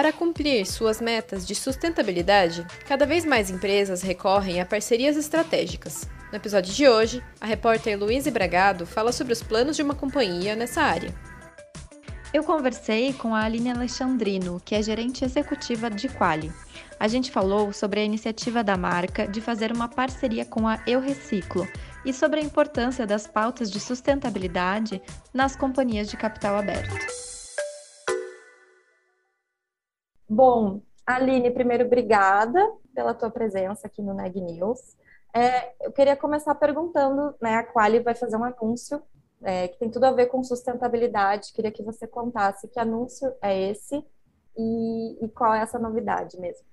Para cumprir suas metas de sustentabilidade, cada vez mais empresas recorrem a parcerias estratégicas. No episódio de hoje, a repórter Luísa Bragado fala sobre os planos de uma companhia nessa área. Eu conversei com a Aline Alexandrino, que é gerente executiva de Quali. A gente falou sobre a iniciativa da marca de fazer uma parceria com a Eu Reciclo e sobre a importância das pautas de sustentabilidade nas companhias de capital aberto. Bom, Aline, primeiro, obrigada pela tua presença aqui no Neg News. É, eu queria começar perguntando, né, a Quali vai fazer um anúncio é, que tem tudo a ver com sustentabilidade. Queria que você contasse que anúncio é esse e, e qual é essa novidade mesmo.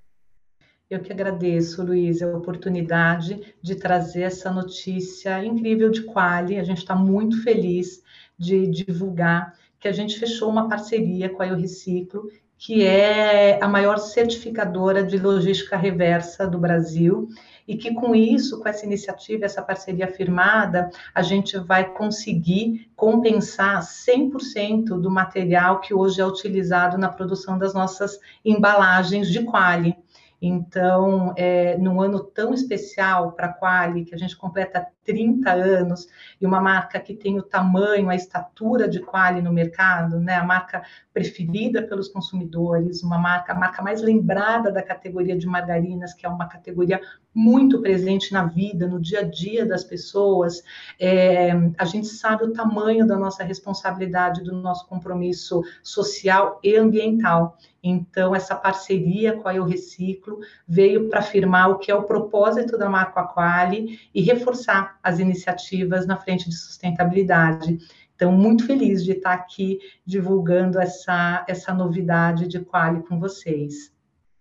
Eu que agradeço, Luiz, a oportunidade de trazer essa notícia incrível de Quali. A gente está muito feliz de divulgar que a gente fechou uma parceria com a Eu Reciclo que é a maior certificadora de logística reversa do Brasil, e que com isso, com essa iniciativa, essa parceria firmada, a gente vai conseguir compensar 100% do material que hoje é utilizado na produção das nossas embalagens de quali. Então, é, num ano tão especial para a Quali, que a gente completa 30 anos, e uma marca que tem o tamanho, a estatura de Quali no mercado, né? a marca preferida pelos consumidores, uma marca, a marca mais lembrada da categoria de margarinas, que é uma categoria muito presente na vida, no dia a dia das pessoas. É, a gente sabe o tamanho da nossa responsabilidade, do nosso compromisso social e ambiental. Então, essa parceria com a Eu Reciclo veio para afirmar o que é o propósito da marca Aquali e reforçar as iniciativas na frente de sustentabilidade. Então, muito feliz de estar aqui divulgando essa, essa novidade de Quali com vocês.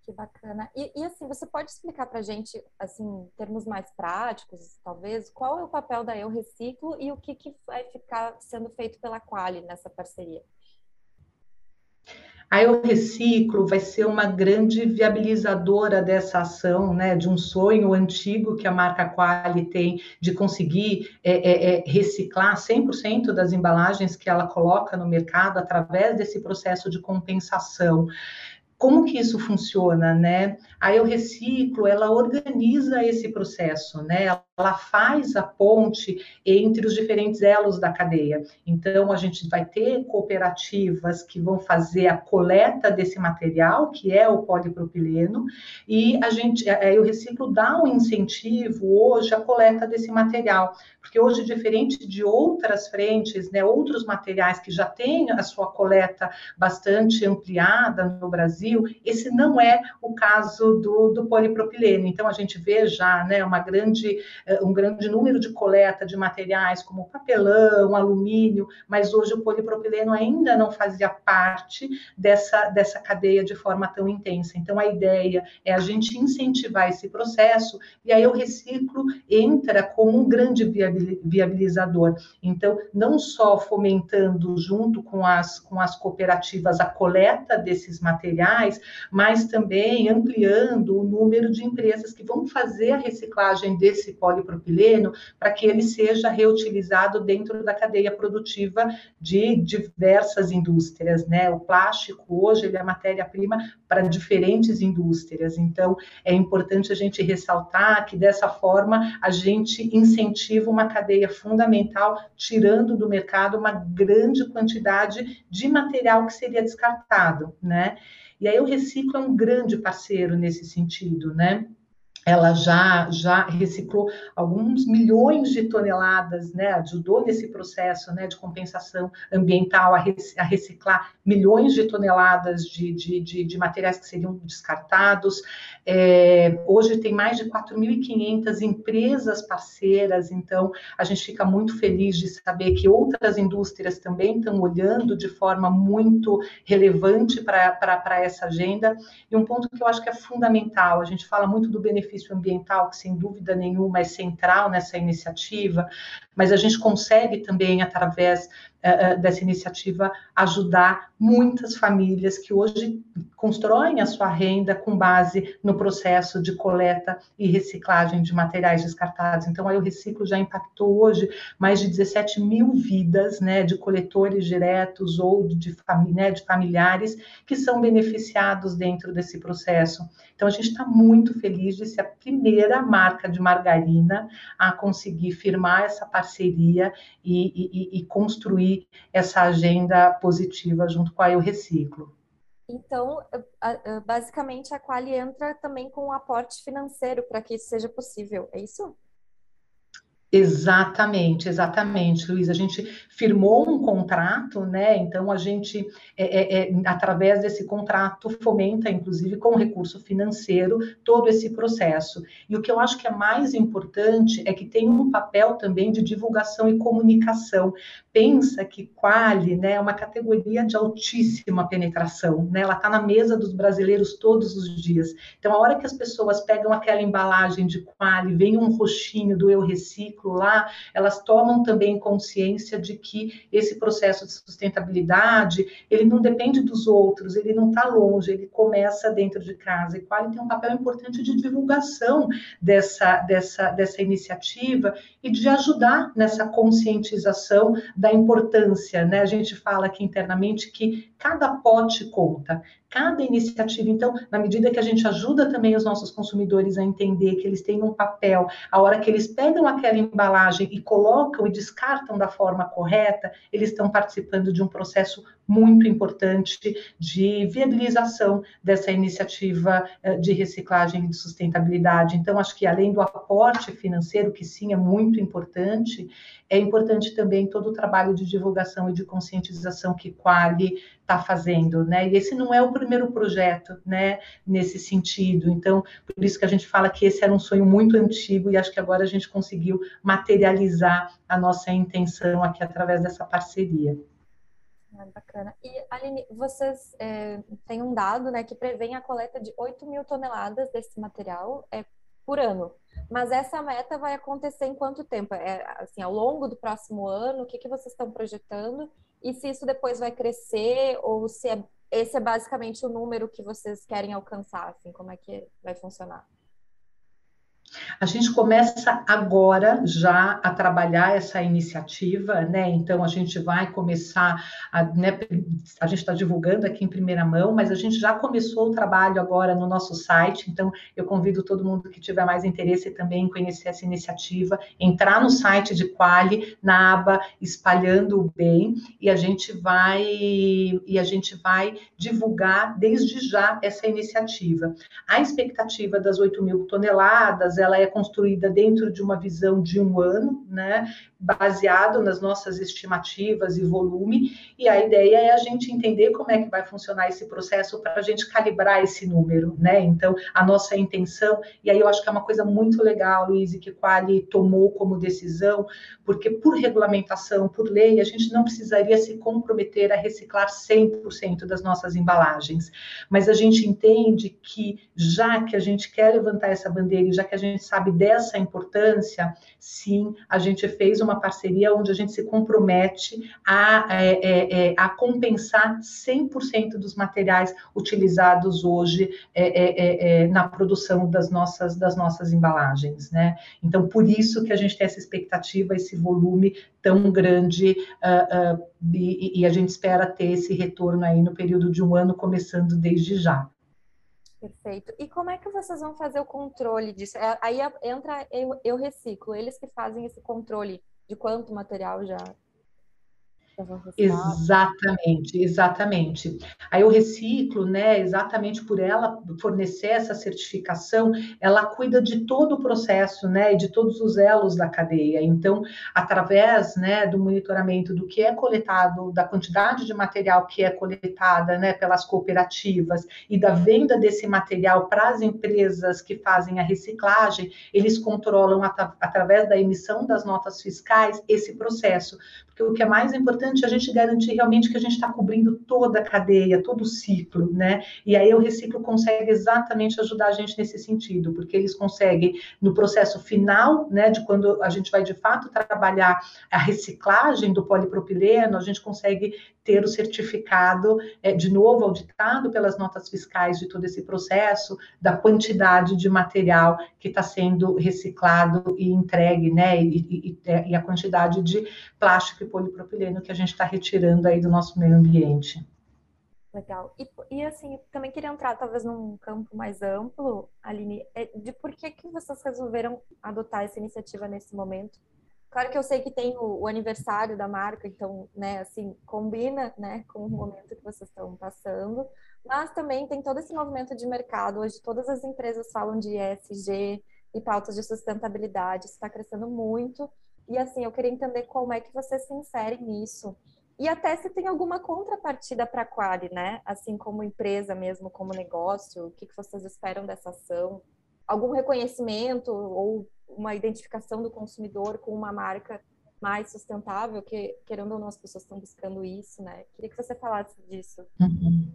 Que bacana. E, e assim, você pode explicar para a gente, assim, em termos mais práticos, talvez, qual é o papel da Eu Reciclo e o que, que vai ficar sendo feito pela Quali nessa parceria? A Eu Reciclo vai ser uma grande viabilizadora dessa ação, né, de um sonho antigo que a marca Quali tem de conseguir é, é, é reciclar 100% das embalagens que ela coloca no mercado através desse processo de compensação. Como que isso funciona, né? A Eu Reciclo, ela organiza esse processo, né? Ela faz a ponte entre os diferentes elos da cadeia. Então, a gente vai ter cooperativas que vão fazer a coleta desse material, que é o polipropileno, e a gente, é, é, o reciclo dá um incentivo hoje à coleta desse material, porque hoje, diferente de outras frentes, né, outros materiais que já têm a sua coleta bastante ampliada no Brasil, esse não é o caso do, do polipropileno. Então, a gente vê já né, uma grande é, um grande número de coleta de materiais como papelão, alumínio, mas hoje o polipropileno ainda não fazia parte dessa, dessa cadeia de forma tão intensa. Então, a ideia é a gente incentivar esse processo e aí o reciclo entra como um grande viabilizador. Então, não só fomentando junto com as, com as cooperativas a coleta desses materiais, mas também ampliando o número de empresas que vão fazer a reciclagem desse polipropileno polipropileno para que ele seja reutilizado dentro da cadeia produtiva de diversas indústrias, né? O plástico hoje ele é matéria-prima para diferentes indústrias, então é importante a gente ressaltar que dessa forma a gente incentiva uma cadeia fundamental, tirando do mercado uma grande quantidade de material que seria descartado, né? E aí o Reciclo é um grande parceiro nesse sentido, né? Ela já, já reciclou alguns milhões de toneladas, né, ajudou nesse processo né, de compensação ambiental a, reciclar milhões de toneladas de, de, de, de materiais que seriam descartados. É, hoje tem mais de 4.500 empresas parceiras, então a gente fica muito feliz de saber que outras indústrias também estão olhando de forma muito relevante para essa agenda. E um ponto que eu acho que é fundamental, a gente fala muito do benefício benefício ambiental, que sem dúvida nenhuma é central nessa iniciativa, mas a gente consegue também, através uh, dessa iniciativa, ajudar muitas famílias que hoje constroem a sua renda com base no processo de coleta e reciclagem de materiais descartados. Então, aí o Reciclo já impactou hoje mais de 17 mil vidas, né, de coletores diretos ou de, né, de familiares que são beneficiados dentro desse processo. Então, a gente está muito feliz de ser a primeira marca de margarina a conseguir firmar essa parceria e, e, e construir essa agenda positiva junto com a Eu Reciclo. Então, basicamente, a Quali entra também com um aporte financeiro para que isso seja possível, é isso? Exatamente, exatamente, Luiz. A gente firmou um contrato, né? Então a gente, é, é, é, através desse contrato, fomenta, inclusive, com recurso financeiro, todo esse processo. E o que eu acho que é mais importante é que tem um papel também de divulgação e comunicação. Pensa que Quali né, é uma categoria de altíssima penetração, né? Ela está na mesa dos brasileiros todos os dias. Então, a hora que as pessoas pegam aquela embalagem de Quali, vem um roxinho do Eu Reciclo, lá, elas tomam também consciência de que esse processo de sustentabilidade, ele não depende dos outros, ele não está longe, ele começa dentro de casa. E Quali tem um papel importante de divulgação dessa, dessa, dessa iniciativa e de ajudar nessa conscientização da importância, né? A gente fala aqui internamente que cada pote conta, cada iniciativa. Então, na medida que a gente ajuda também os nossos consumidores a entender que eles têm um papel, a hora que eles pegam aquela embalagem e colocam e descartam da forma correta, eles estão participando de um processo muito importante de viabilização dessa iniciativa eh, de reciclagem e de sustentabilidade. Então, acho que além do aporte financeiro, que sim é muito importante, é importante também todo o trabalho de divulgação e de conscientização que Quali está fazendo, né? E esse não é o primeiro projeto, né, nesse sentido. Então, por isso que a gente fala que esse era um sonho muito antigo e acho que agora a gente conseguiu materializar a nossa intenção aqui através dessa parceria. Ah, bacana. E, Aline, vocês é, têm um dado né, que prevê a coleta de 8 mil toneladas desse material é, por ano. Mas essa meta vai acontecer em quanto tempo? É, assim, ao longo do próximo ano, o que, que vocês estão projetando? E se isso depois vai crescer ou se é, esse é basicamente o número que vocês querem alcançar? Assim, como é que vai funcionar? A gente começa agora já a trabalhar essa iniciativa, né? Então a gente vai começar, a, né, a gente está divulgando aqui em primeira mão, mas a gente já começou o trabalho agora no nosso site. Então eu convido todo mundo que tiver mais interesse também em conhecer essa iniciativa, entrar no site de Quali, na aba Espalhando o Bem, e a gente vai e a gente vai divulgar desde já essa iniciativa. A expectativa das 8 mil toneladas ela é construída dentro de uma visão de um ano, né? Baseado nas nossas estimativas e volume, e a ideia é a gente entender como é que vai funcionar esse processo para a gente calibrar esse número, né? Então, a nossa intenção, e aí eu acho que é uma coisa muito legal, Luiz, que Quali tomou como decisão, porque por regulamentação, por lei, a gente não precisaria se comprometer a reciclar 100% das nossas embalagens, mas a gente entende que já que a gente quer levantar essa bandeira e já que a gente sabe dessa importância, sim, a gente fez uma parceria onde a gente se compromete a, é, é, é a compensar 100% dos materiais utilizados hoje é, é, na produção das nossas, das nossas embalagens, né? Então, por isso que a gente tem essa expectativa, esse volume tão grande uh, uh, e, e a gente espera ter esse retorno aí no período de um ano, começando desde já. Perfeito. E como é que vocês vão fazer o controle disso? Aí entra eu, eu reciclo, eles que fazem esse controle de quanto material já Exatamente, exatamente. Aí o reciclo, né, exatamente por ela fornecer essa certificação, ela cuida de todo o processo, né, e de todos os elos da cadeia. Então, através, né, do monitoramento do que é coletado, da quantidade de material que é coletada, né, pelas cooperativas e da venda desse material para as empresas que fazem a reciclagem, eles controlam at através da emissão das notas fiscais esse processo, porque o que é mais importante é a gente garantir realmente que a gente está cobrindo toda a cadeia, todo o ciclo, né? E aí o reciclo consegue exatamente ajudar a gente nesse sentido, porque eles conseguem, no processo final, né, de quando a gente vai de fato trabalhar a reciclagem do polipropileno, a gente consegue ter o certificado, é, de novo, auditado pelas notas fiscais de todo esse processo, da quantidade de material que está sendo reciclado e entregue, né? E, e, e a quantidade de plástico e polipropileno que a gente está retirando aí do nosso meio ambiente. Legal. E, e, assim, também queria entrar talvez num campo mais amplo, Aline, é de por que, que vocês resolveram adotar essa iniciativa nesse momento? Claro que eu sei que tem o, o aniversário da marca, então, né, assim, combina, né, com o momento que vocês estão passando, mas também tem todo esse movimento de mercado. Hoje todas as empresas falam de ESG e pautas de sustentabilidade, isso está crescendo muito. E assim, eu queria entender como é que você se insere nisso. E até se tem alguma contrapartida para a Quali, né? Assim como empresa mesmo, como negócio, o que, que vocês esperam dessa ação? Algum reconhecimento ou uma identificação do consumidor com uma marca mais sustentável, que querendo ou não as pessoas estão buscando isso, né? Queria que você falasse disso. Uhum.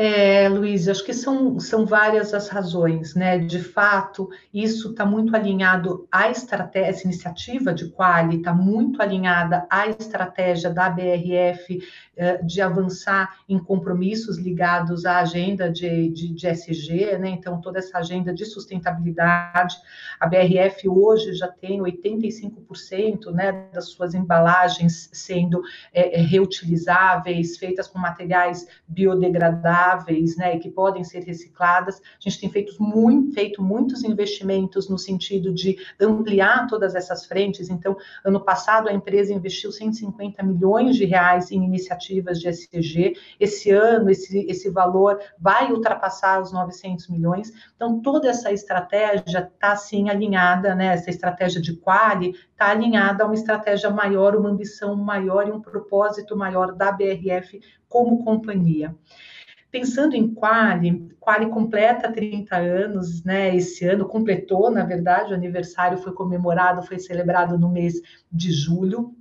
É, Luiz, acho que são, são várias as razões, né? De fato, isso está muito alinhado à estratégia, essa iniciativa de Quali está muito alinhada à estratégia da BRF é, de avançar em compromissos ligados à agenda de, de, de SG, né? Então, toda essa agenda de sustentabilidade. A BRF hoje já tem 85% né, das suas embalagens sendo é, é, reutilizáveis, feitas com materiais biodegradáveis recicláveis, né, que podem ser recicladas. A gente tem feito, muito, feito muitos investimentos no sentido de ampliar todas essas frentes. Então, ano passado a empresa investiu 150 milhões de reais em iniciativas de SCG. Esse ano esse, esse valor vai ultrapassar os 900 milhões. Então, toda essa estratégia está sim alinhada, né? Essa estratégia de quali está alinhada a uma estratégia maior, uma ambição maior e um propósito maior da BRF como companhia. Pensando em Quali, Quali completa 30 anos, né? Esse ano completou, na verdade, o aniversário foi comemorado, foi celebrado no mês de julho.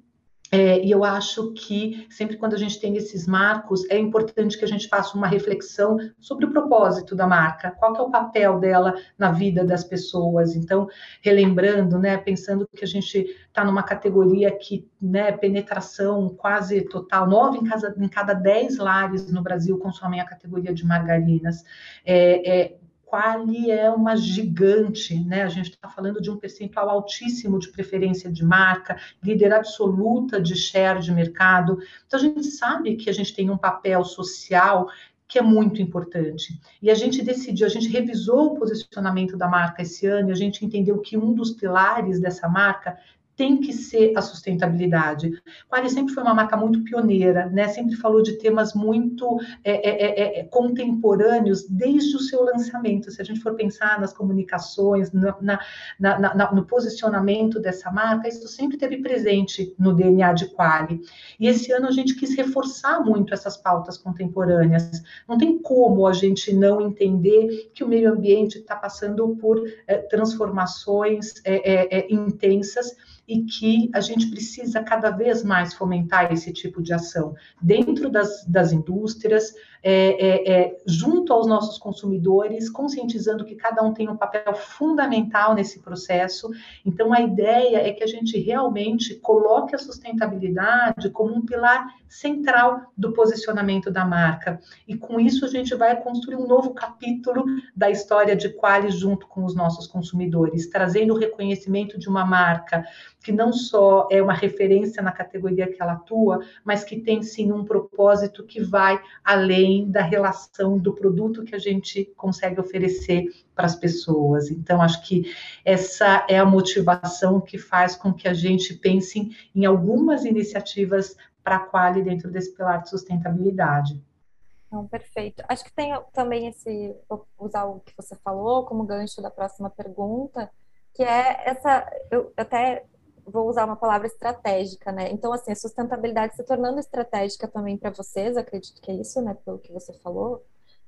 É, e eu acho que sempre quando a gente tem esses marcos, é importante que a gente faça uma reflexão sobre o propósito da marca, qual é o papel dela na vida das pessoas. Então, relembrando, né, pensando que a gente está numa categoria que, né, penetração quase total, nove em, casa, em cada dez lares no Brasil consomem a categoria de margarinas. É, é, Quali é uma gigante, né? A gente está falando de um percentual altíssimo de preferência de marca, líder absoluta de share de mercado. Então a gente sabe que a gente tem um papel social que é muito importante. E a gente decidiu, a gente revisou o posicionamento da marca esse ano e a gente entendeu que um dos pilares dessa marca tem que ser a sustentabilidade. Quali sempre foi uma marca muito pioneira, né? Sempre falou de temas muito é é, é, é, contemporâneos desde o seu lançamento. Se a gente for pensar nas comunicações, na, na, na, no posicionamento dessa marca, isso sempre teve presente no DNA de Quali. E esse ano a gente quis reforçar muito essas pautas contemporâneas. Não tem como a gente não entender que o meio ambiente está passando por é, transformações é, intensas e que a gente precisa cada vez mais fomentar esse tipo de ação dentro das, das indústrias, é, é, é, junto aos nossos consumidores, conscientizando que cada um tem um papel fundamental nesse processo. Então, a ideia é que a gente realmente coloque a sustentabilidade como um pilar central do posicionamento da marca. E com isso, a gente vai construir um novo capítulo da história de Qualis junto com os nossos consumidores, trazendo o reconhecimento de uma marca que não só é uma referência na categoria que ela atua, mas que tem sim um propósito que vai além além da relação do produto que a gente consegue oferecer para as pessoas. Então, acho que essa é a motivação que faz com que a gente pense em algumas iniciativas para a Quali dentro desse pilar de sustentabilidade. Não, perfeito. Acho que tem também esse, usar o que você falou como gancho da próxima pergunta, que é essa, eu até vou usar uma palavra estratégica, né? Então, assim, a sustentabilidade se tornando estratégica também para vocês, acredito que é isso, né, pelo que você falou.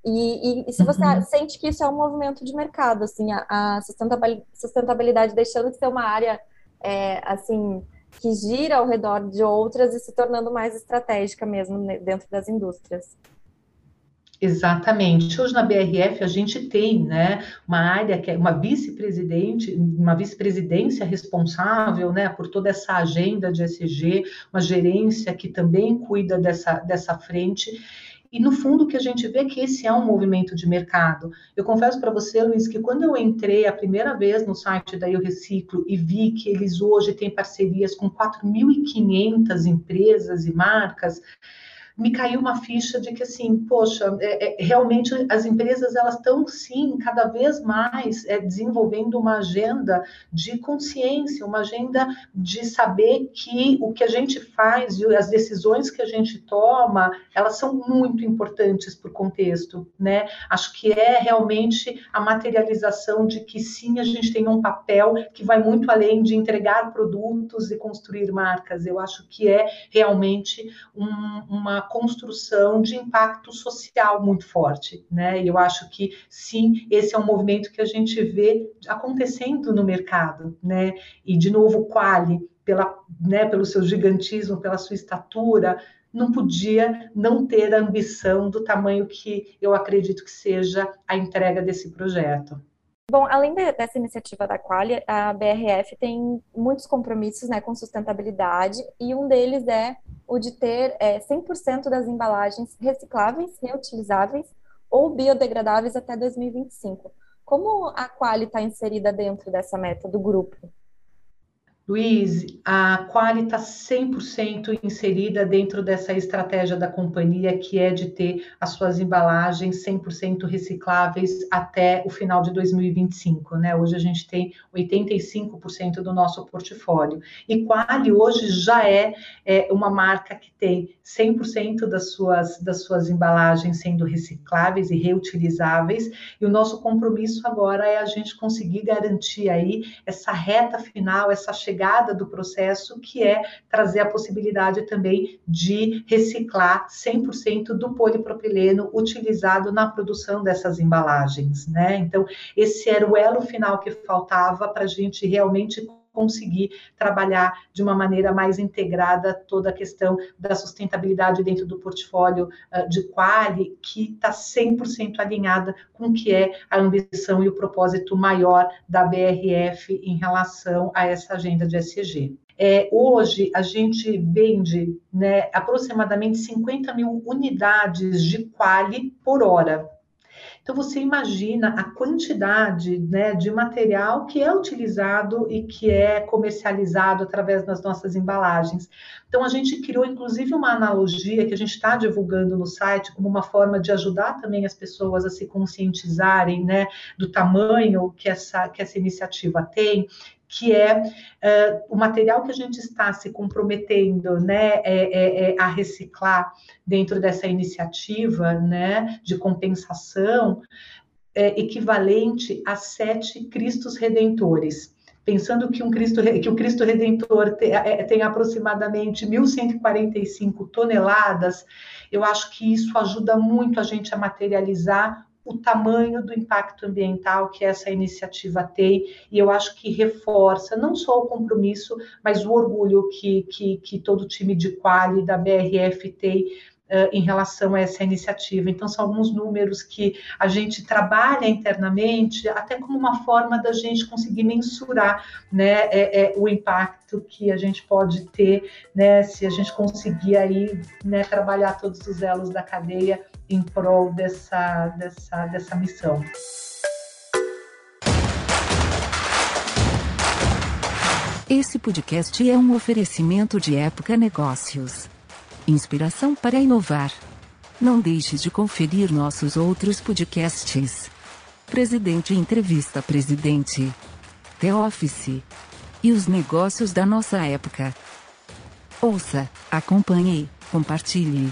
E, e, e se você uhum. sente que isso é um movimento de mercado, assim, a, a sustentabilidade deixando de ser uma área, é, assim, que gira ao redor de outras e se tornando mais estratégica mesmo né, dentro das indústrias. Exatamente. Hoje na BRF a gente tem, né, uma área que é uma vice-presidente, uma vice-presidência responsável, né, por toda essa agenda de SG, uma gerência que também cuida dessa, dessa frente. E no fundo que a gente vê que esse é um movimento de mercado. Eu confesso para você, Luiz, que quando eu entrei a primeira vez no site da Eu Reciclo e vi que eles hoje têm parcerias com 4.500 empresas e marcas, me caiu uma ficha de que assim, poxa, é, é, realmente as empresas elas estão sim cada vez mais é, desenvolvendo uma agenda de consciência, uma agenda de saber que o que a gente faz e as decisões que a gente toma, elas são muito importantes para o contexto, né? Acho que é realmente a materialização de que sim, a gente tem um papel que vai muito além de entregar produtos e construir marcas. Eu acho que é realmente um, uma construção de impacto social muito forte, né? E eu acho que sim, esse é um movimento que a gente vê acontecendo no mercado, né? E de novo, Quali, pela, né, pelo seu gigantismo, pela sua estatura, não podia não ter a ambição do tamanho que eu acredito que seja a entrega desse projeto. Bom, além dessa iniciativa da Qualia, a BRF tem muitos compromissos né, com sustentabilidade e um deles é o de ter é, 100% das embalagens recicláveis, reutilizáveis ou biodegradáveis até 2025. Como a Quali está inserida dentro dessa meta do grupo? Luiz, a Quali está 100% inserida dentro dessa estratégia da companhia, que é de ter as suas embalagens 100% recicláveis até o final de 2025. Né? Hoje a gente tem 85% do nosso portfólio. E Quali hoje já é, é uma marca que tem 100% das suas, das suas embalagens sendo recicláveis e reutilizáveis. E o nosso compromisso agora é a gente conseguir garantir aí essa reta final, essa chegada chegada do processo, que é trazer a possibilidade também de reciclar 100% do polipropileno utilizado na produção dessas embalagens, né? Então, esse era o elo final que faltava para a gente realmente conseguir trabalhar de uma maneira mais integrada toda a questão da sustentabilidade dentro do portfólio uh, de Quali, que está 100% alinhada com o que é a ambição e o propósito maior da BRF em relação a essa agenda de SG. É, hoje a gente vende né, aproximadamente 50 mil unidades de quali por hora. Então, você imagina a quantidade né, de material que é utilizado e que é comercializado através das nossas embalagens. Então, a gente criou, inclusive, uma analogia que a gente está divulgando no site como uma forma de ajudar também as pessoas a se conscientizarem né, do tamanho que essa, que essa iniciativa tem, que é uh, o material que a gente está se comprometendo né, é, é, é a reciclar dentro dessa iniciativa né, de compensação, é equivalente a sete Cristos Redentores. Pensando que, um Cristo, que o Cristo Redentor tem, é, tem aproximadamente 1.145 toneladas, eu acho que isso ajuda muito a gente a materializar o tamanho do impacto ambiental que essa iniciativa tem, e eu acho que reforça não só o compromisso, mas o orgulho que, que, que todo o time de Quali da BRF tem Uh, em relação a essa iniciativa. Então, são alguns números que a gente trabalha internamente, até como uma forma da gente conseguir mensurar né, é, é, o impacto que a gente pode ter né, se a gente conseguir aí né, trabalhar todos os elos da cadeia em prol dessa, dessa, dessa missão. Esse podcast é um oferecimento de Época Negócios. Inspiração para inovar. Não deixe de conferir nossos outros podcasts. Presidente Entrevista Presidente. The Office. E os negócios da nossa época. Ouça, acompanhe, compartilhe.